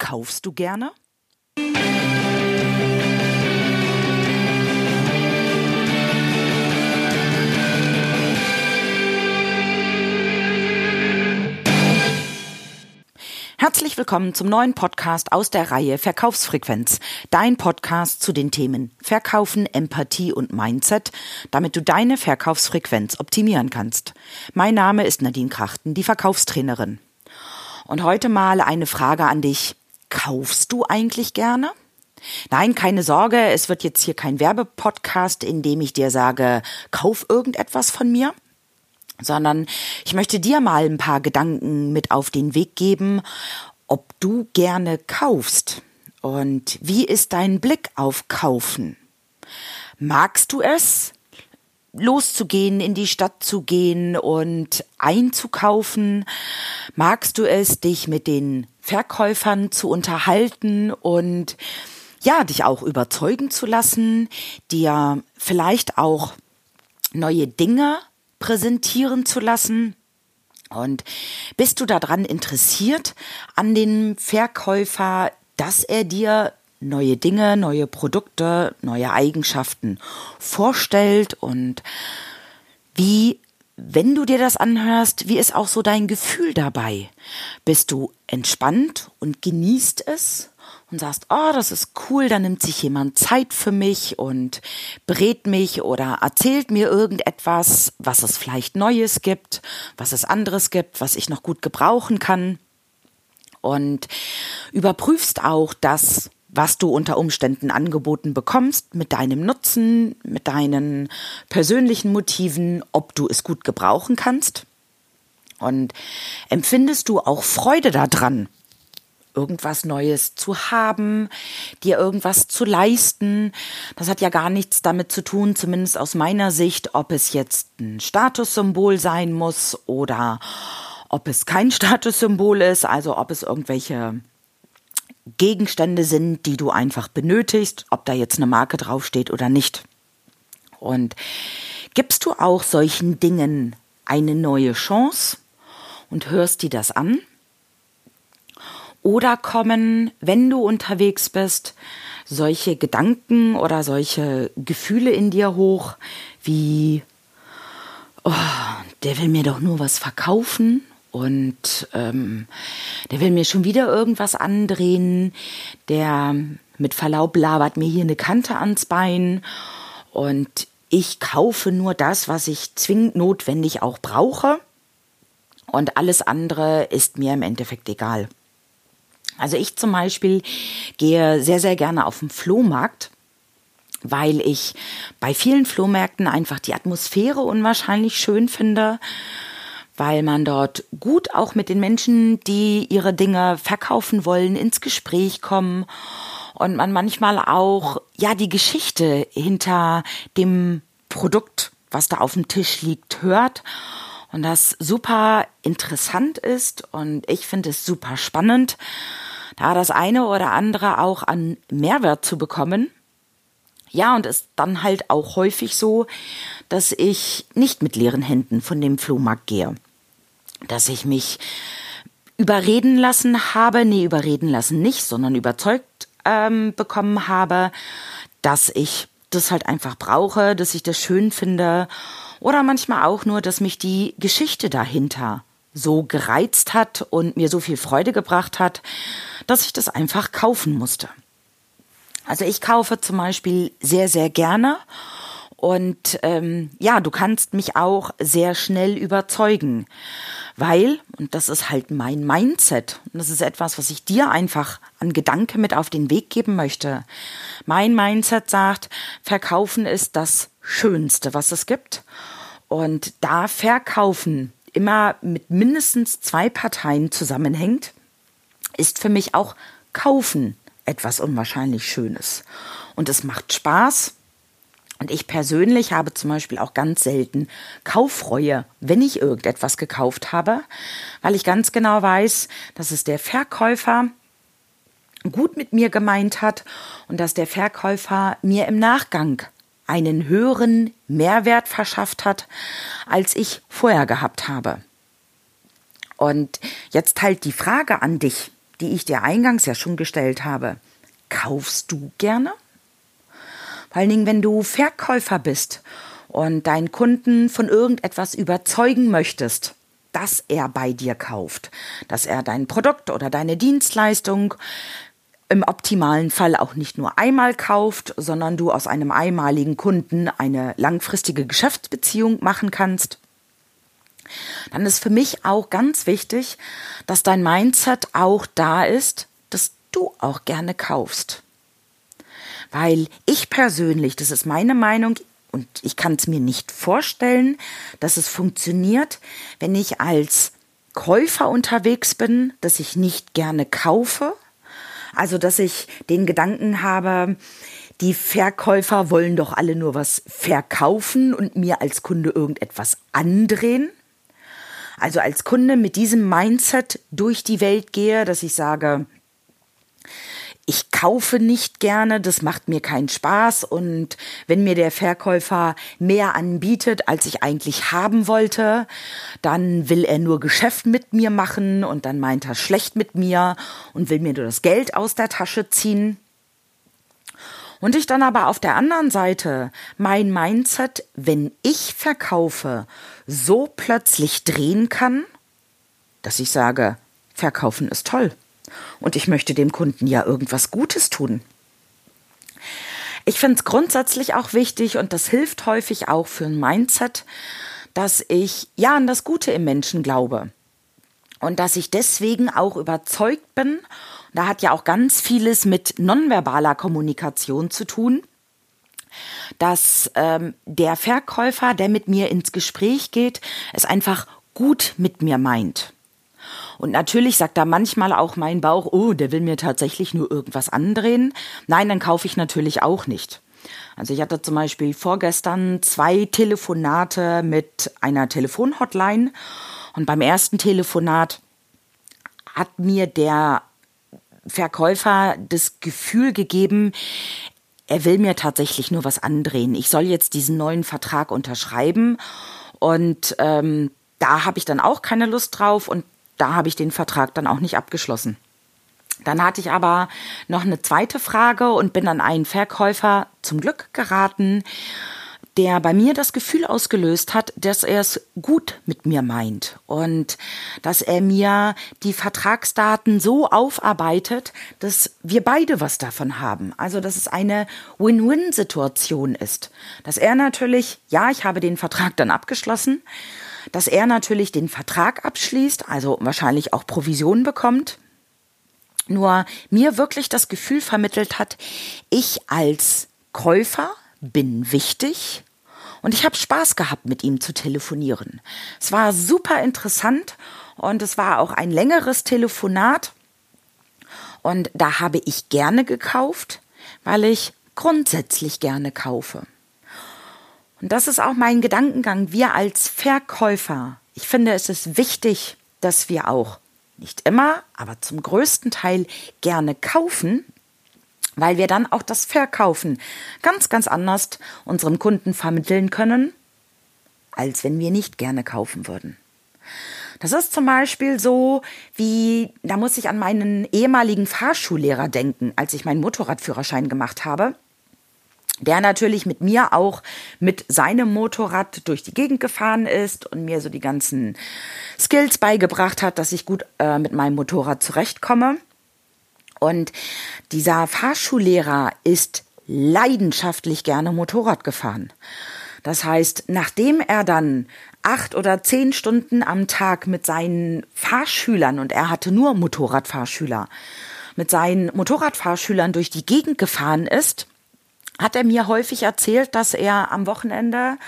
Kaufst du gerne? Herzlich willkommen zum neuen Podcast aus der Reihe Verkaufsfrequenz. Dein Podcast zu den Themen Verkaufen, Empathie und Mindset, damit du deine Verkaufsfrequenz optimieren kannst. Mein Name ist Nadine Krachten, die Verkaufstrainerin. Und heute mal eine Frage an dich. Kaufst du eigentlich gerne? Nein, keine Sorge, es wird jetzt hier kein Werbepodcast, in dem ich dir sage, kauf irgendetwas von mir sondern ich möchte dir mal ein paar Gedanken mit auf den Weg geben, ob du gerne kaufst und wie ist dein Blick auf Kaufen? Magst du es, loszugehen, in die Stadt zu gehen und einzukaufen? Magst du es, dich mit den Verkäufern zu unterhalten und ja, dich auch überzeugen zu lassen, dir vielleicht auch neue Dinge präsentieren zu lassen? Und bist du daran interessiert an den Verkäufer, dass er dir neue Dinge, neue Produkte, neue Eigenschaften vorstellt und wie, wenn du dir das anhörst, wie ist auch so dein Gefühl dabei? Bist du entspannt und genießt es? und sagst, oh, das ist cool, da nimmt sich jemand Zeit für mich und berät mich oder erzählt mir irgendetwas, was es vielleicht Neues gibt, was es anderes gibt, was ich noch gut gebrauchen kann. Und überprüfst auch das, was du unter Umständen angeboten bekommst, mit deinem Nutzen, mit deinen persönlichen Motiven, ob du es gut gebrauchen kannst. Und empfindest du auch Freude daran, irgendwas Neues zu haben, dir irgendwas zu leisten. Das hat ja gar nichts damit zu tun, zumindest aus meiner Sicht, ob es jetzt ein Statussymbol sein muss oder ob es kein Statussymbol ist, also ob es irgendwelche Gegenstände sind, die du einfach benötigst, ob da jetzt eine Marke draufsteht oder nicht. Und gibst du auch solchen Dingen eine neue Chance und hörst dir das an? Oder kommen, wenn du unterwegs bist, solche Gedanken oder solche Gefühle in dir hoch, wie, oh, der will mir doch nur was verkaufen und ähm, der will mir schon wieder irgendwas andrehen, der mit Verlaub labert mir hier eine Kante ans Bein. Und ich kaufe nur das, was ich zwingend notwendig auch brauche. Und alles andere ist mir im Endeffekt egal. Also ich zum Beispiel gehe sehr, sehr gerne auf den Flohmarkt, weil ich bei vielen Flohmärkten einfach die Atmosphäre unwahrscheinlich schön finde, weil man dort gut auch mit den Menschen, die ihre Dinge verkaufen wollen, ins Gespräch kommen und man manchmal auch, ja, die Geschichte hinter dem Produkt, was da auf dem Tisch liegt, hört und das super interessant ist und ich finde es super spannend da das eine oder andere auch an Mehrwert zu bekommen. Ja, und es dann halt auch häufig so, dass ich nicht mit leeren Händen von dem Flohmarkt gehe. Dass ich mich überreden lassen habe, nee, überreden lassen nicht, sondern überzeugt ähm, bekommen habe, dass ich das halt einfach brauche, dass ich das schön finde oder manchmal auch nur, dass mich die Geschichte dahinter so gereizt hat und mir so viel Freude gebracht hat, dass ich das einfach kaufen musste. Also ich kaufe zum Beispiel sehr, sehr gerne und ähm, ja, du kannst mich auch sehr schnell überzeugen, weil, und das ist halt mein Mindset, und das ist etwas, was ich dir einfach an Gedanke mit auf den Weg geben möchte. Mein Mindset sagt, verkaufen ist das Schönste, was es gibt. Und da verkaufen immer mit mindestens zwei Parteien zusammenhängt, ist für mich auch Kaufen etwas unwahrscheinlich Schönes. Und es macht Spaß. Und ich persönlich habe zum Beispiel auch ganz selten Kaufreue, wenn ich irgendetwas gekauft habe, weil ich ganz genau weiß, dass es der Verkäufer gut mit mir gemeint hat und dass der Verkäufer mir im Nachgang einen höheren Mehrwert verschafft hat, als ich vorher gehabt habe. Und jetzt halt die Frage an dich, die ich dir eingangs ja schon gestellt habe. Kaufst du gerne? Vor allen Dingen, wenn du Verkäufer bist und deinen Kunden von irgendetwas überzeugen möchtest, dass er bei dir kauft, dass er dein Produkt oder deine Dienstleistung im optimalen Fall auch nicht nur einmal kauft, sondern du aus einem einmaligen Kunden eine langfristige Geschäftsbeziehung machen kannst, dann ist für mich auch ganz wichtig, dass dein Mindset auch da ist, dass du auch gerne kaufst. Weil ich persönlich, das ist meine Meinung, und ich kann es mir nicht vorstellen, dass es funktioniert, wenn ich als Käufer unterwegs bin, dass ich nicht gerne kaufe, also, dass ich den Gedanken habe, die Verkäufer wollen doch alle nur was verkaufen und mir als Kunde irgendetwas andrehen. Also als Kunde mit diesem Mindset durch die Welt gehe, dass ich sage, ich kaufe nicht gerne, das macht mir keinen Spaß und wenn mir der Verkäufer mehr anbietet, als ich eigentlich haben wollte, dann will er nur Geschäft mit mir machen und dann meint er schlecht mit mir und will mir nur das Geld aus der Tasche ziehen. Und ich dann aber auf der anderen Seite mein Mindset, wenn ich verkaufe, so plötzlich drehen kann, dass ich sage, verkaufen ist toll. Und ich möchte dem Kunden ja irgendwas Gutes tun. Ich finde es grundsätzlich auch wichtig und das hilft häufig auch für ein Mindset, dass ich ja an das Gute im Menschen glaube. Und dass ich deswegen auch überzeugt bin, da hat ja auch ganz vieles mit nonverbaler Kommunikation zu tun, dass ähm, der Verkäufer, der mit mir ins Gespräch geht, es einfach gut mit mir meint. Und natürlich sagt da manchmal auch mein Bauch, oh, der will mir tatsächlich nur irgendwas andrehen. Nein, dann kaufe ich natürlich auch nicht. Also ich hatte zum Beispiel vorgestern zwei Telefonate mit einer Telefonhotline und beim ersten Telefonat hat mir der Verkäufer das Gefühl gegeben, er will mir tatsächlich nur was andrehen. Ich soll jetzt diesen neuen Vertrag unterschreiben und ähm, da habe ich dann auch keine Lust drauf und da habe ich den Vertrag dann auch nicht abgeschlossen. Dann hatte ich aber noch eine zweite Frage und bin an einen Verkäufer zum Glück geraten, der bei mir das Gefühl ausgelöst hat, dass er es gut mit mir meint und dass er mir die Vertragsdaten so aufarbeitet, dass wir beide was davon haben. Also, dass es eine Win-Win-Situation ist. Dass er natürlich, ja, ich habe den Vertrag dann abgeschlossen, dass er natürlich den Vertrag abschließt, also wahrscheinlich auch Provision bekommt, nur mir wirklich das Gefühl vermittelt hat, ich als Käufer bin wichtig und ich habe Spaß gehabt, mit ihm zu telefonieren. Es war super interessant und es war auch ein längeres Telefonat und da habe ich gerne gekauft, weil ich grundsätzlich gerne kaufe. Und das ist auch mein Gedankengang. Wir als Verkäufer, ich finde, es ist wichtig, dass wir auch nicht immer, aber zum größten Teil gerne kaufen, weil wir dann auch das Verkaufen ganz, ganz anders unserem Kunden vermitteln können, als wenn wir nicht gerne kaufen würden. Das ist zum Beispiel so, wie, da muss ich an meinen ehemaligen Fahrschullehrer denken, als ich meinen Motorradführerschein gemacht habe der natürlich mit mir auch mit seinem Motorrad durch die Gegend gefahren ist und mir so die ganzen Skills beigebracht hat, dass ich gut äh, mit meinem Motorrad zurechtkomme. Und dieser Fahrschullehrer ist leidenschaftlich gerne Motorrad gefahren. Das heißt, nachdem er dann acht oder zehn Stunden am Tag mit seinen Fahrschülern, und er hatte nur Motorradfahrschüler, mit seinen Motorradfahrschülern durch die Gegend gefahren ist, hat er mir häufig erzählt, dass er am Wochenende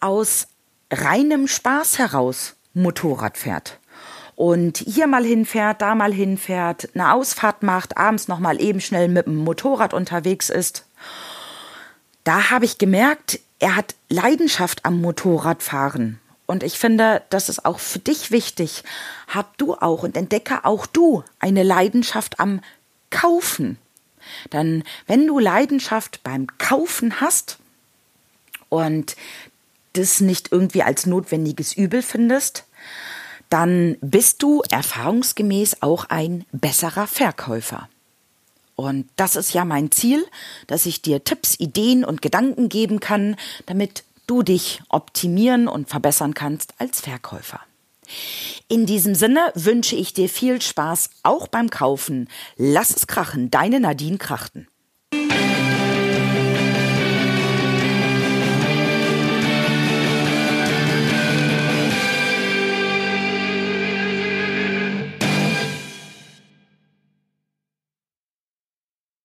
aus reinem Spaß heraus Motorrad fährt. Und hier mal hinfährt, da mal hinfährt, eine Ausfahrt macht, abends noch mal eben schnell mit dem Motorrad unterwegs ist. Da habe ich gemerkt, er hat Leidenschaft am Motorradfahren. Und ich finde, das ist auch für dich wichtig. Hab du auch und entdecke auch du eine Leidenschaft am Kaufen. Dann, wenn du Leidenschaft beim Kaufen hast und das nicht irgendwie als notwendiges Übel findest, dann bist du erfahrungsgemäß auch ein besserer Verkäufer. Und das ist ja mein Ziel, dass ich dir Tipps, Ideen und Gedanken geben kann, damit du dich optimieren und verbessern kannst als Verkäufer. In diesem Sinne wünsche ich dir viel Spaß auch beim Kaufen. Lass es krachen, deine Nadine Krachten.